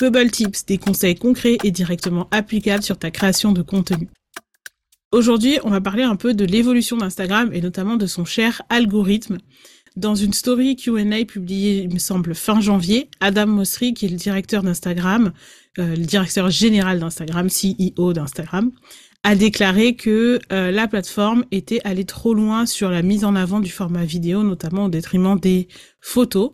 Bubble Tips, des conseils concrets et directement applicables sur ta création de contenu. Aujourd'hui, on va parler un peu de l'évolution d'Instagram et notamment de son cher algorithme. Dans une story Q&A publiée, il me semble, fin janvier, Adam Mosseri, qui est le directeur d'Instagram, euh, le directeur général d'Instagram, CEO d'Instagram, a déclaré que euh, la plateforme était allée trop loin sur la mise en avant du format vidéo, notamment au détriment des photos,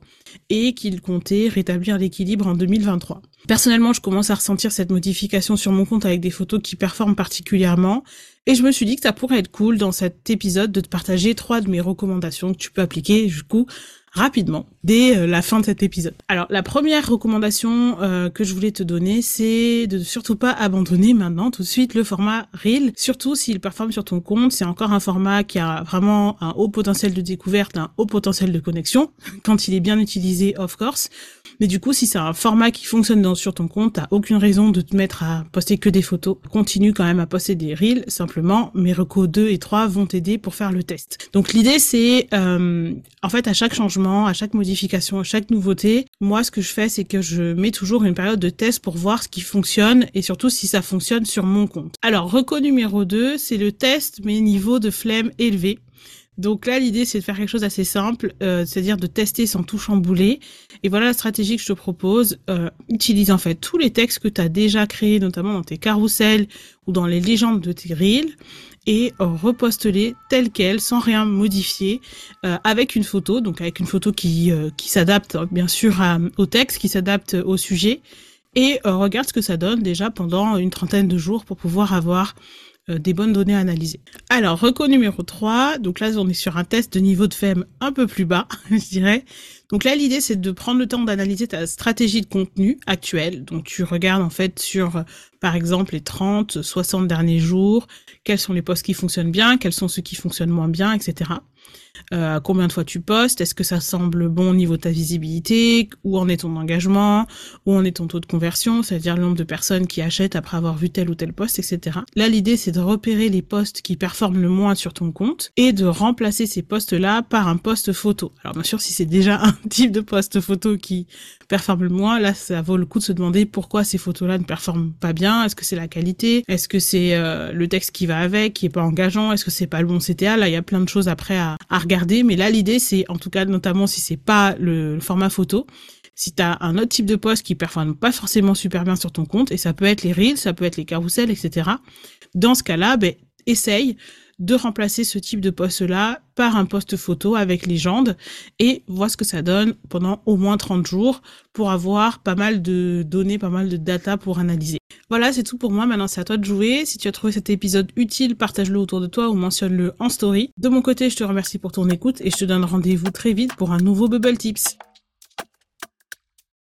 et qu'il comptait rétablir l'équilibre en 2023. Personnellement, je commence à ressentir cette modification sur mon compte avec des photos qui performent particulièrement. Et je me suis dit que ça pourrait être cool dans cet épisode de te partager trois de mes recommandations que tu peux appliquer du coup rapidement dès euh, la fin de cet épisode. Alors la première recommandation euh, que je voulais te donner, c'est de surtout pas abandonner maintenant tout de suite le format Reel, surtout s'il performe sur ton compte. C'est encore un format qui a vraiment un haut potentiel de découverte, un haut potentiel de connexion quand il est bien utilisé, of course. Mais du coup, si c'est un format qui fonctionne sur ton compte, t'as aucune raison de te mettre à poster que des photos. Continue quand même à poster des reels. Simplement, mes recos 2 et 3 vont t'aider pour faire le test. Donc l'idée, c'est euh, en fait à chaque changement, à chaque modification, à chaque nouveauté, moi ce que je fais, c'est que je mets toujours une période de test pour voir ce qui fonctionne et surtout si ça fonctionne sur mon compte. Alors, reco numéro 2, c'est le test mes niveaux de flemme élevés. Donc là, l'idée, c'est de faire quelque chose d'assez simple, euh, c'est-à-dire de tester sans tout chambouler. Et voilà la stratégie que je te propose. Euh, utilise en fait tous les textes que tu as déjà créés, notamment dans tes carousels ou dans les légendes de tes reels, et euh, reposte-les tels quels, sans rien modifier, avec une photo, donc avec une photo qui, qui s'adapte bien sûr au texte, qui s'adapte au sujet, et regarde ce que ça donne déjà pendant une trentaine de jours pour pouvoir avoir euh, des bonnes données à analyser. Alors, reco numéro 3, donc là on est sur un test de niveau de FEM un peu plus bas, je dirais. Donc là l'idée c'est de prendre le temps d'analyser ta stratégie de contenu actuelle. Donc tu regardes en fait sur par exemple les 30, 60 derniers jours, quels sont les posts qui fonctionnent bien, quels sont ceux qui fonctionnent moins bien, etc. Euh, combien de fois tu postes, est-ce que ça semble bon au niveau de ta visibilité, où en est ton engagement, où en est ton taux de conversion, c'est-à-dire le nombre de personnes qui achètent après avoir vu tel ou tel post, etc. Là, l'idée, c'est de repérer les posts qui performent le moins sur ton compte et de remplacer ces posts-là par un post photo. Alors, bien sûr, si c'est déjà un type de post photo qui performe le moins, là, ça vaut le coup de se demander pourquoi ces photos-là ne performent pas bien. Est-ce que c'est la qualité? Est-ce que c'est euh, le texte qui va avec, qui est pas engageant? Est-ce que c'est pas le bon CTA Là, il y a plein de choses après à, à regarder. Mais là, l'idée, c'est, en tout cas, notamment si c'est pas le, format photo, si tu un autre type de poste qui performe pas forcément super bien sur ton compte, et ça peut être les reels, ça peut être les carousels, etc. Dans ce cas-là, ben, essaye de remplacer ce type de poste-là par un poste photo avec légende et vois ce que ça donne pendant au moins 30 jours pour avoir pas mal de données, pas mal de data pour analyser. Voilà, c'est tout pour moi. Maintenant, c'est à toi de jouer. Si tu as trouvé cet épisode utile, partage-le autour de toi ou mentionne-le en story. De mon côté, je te remercie pour ton écoute et je te donne rendez-vous très vite pour un nouveau Bubble Tips.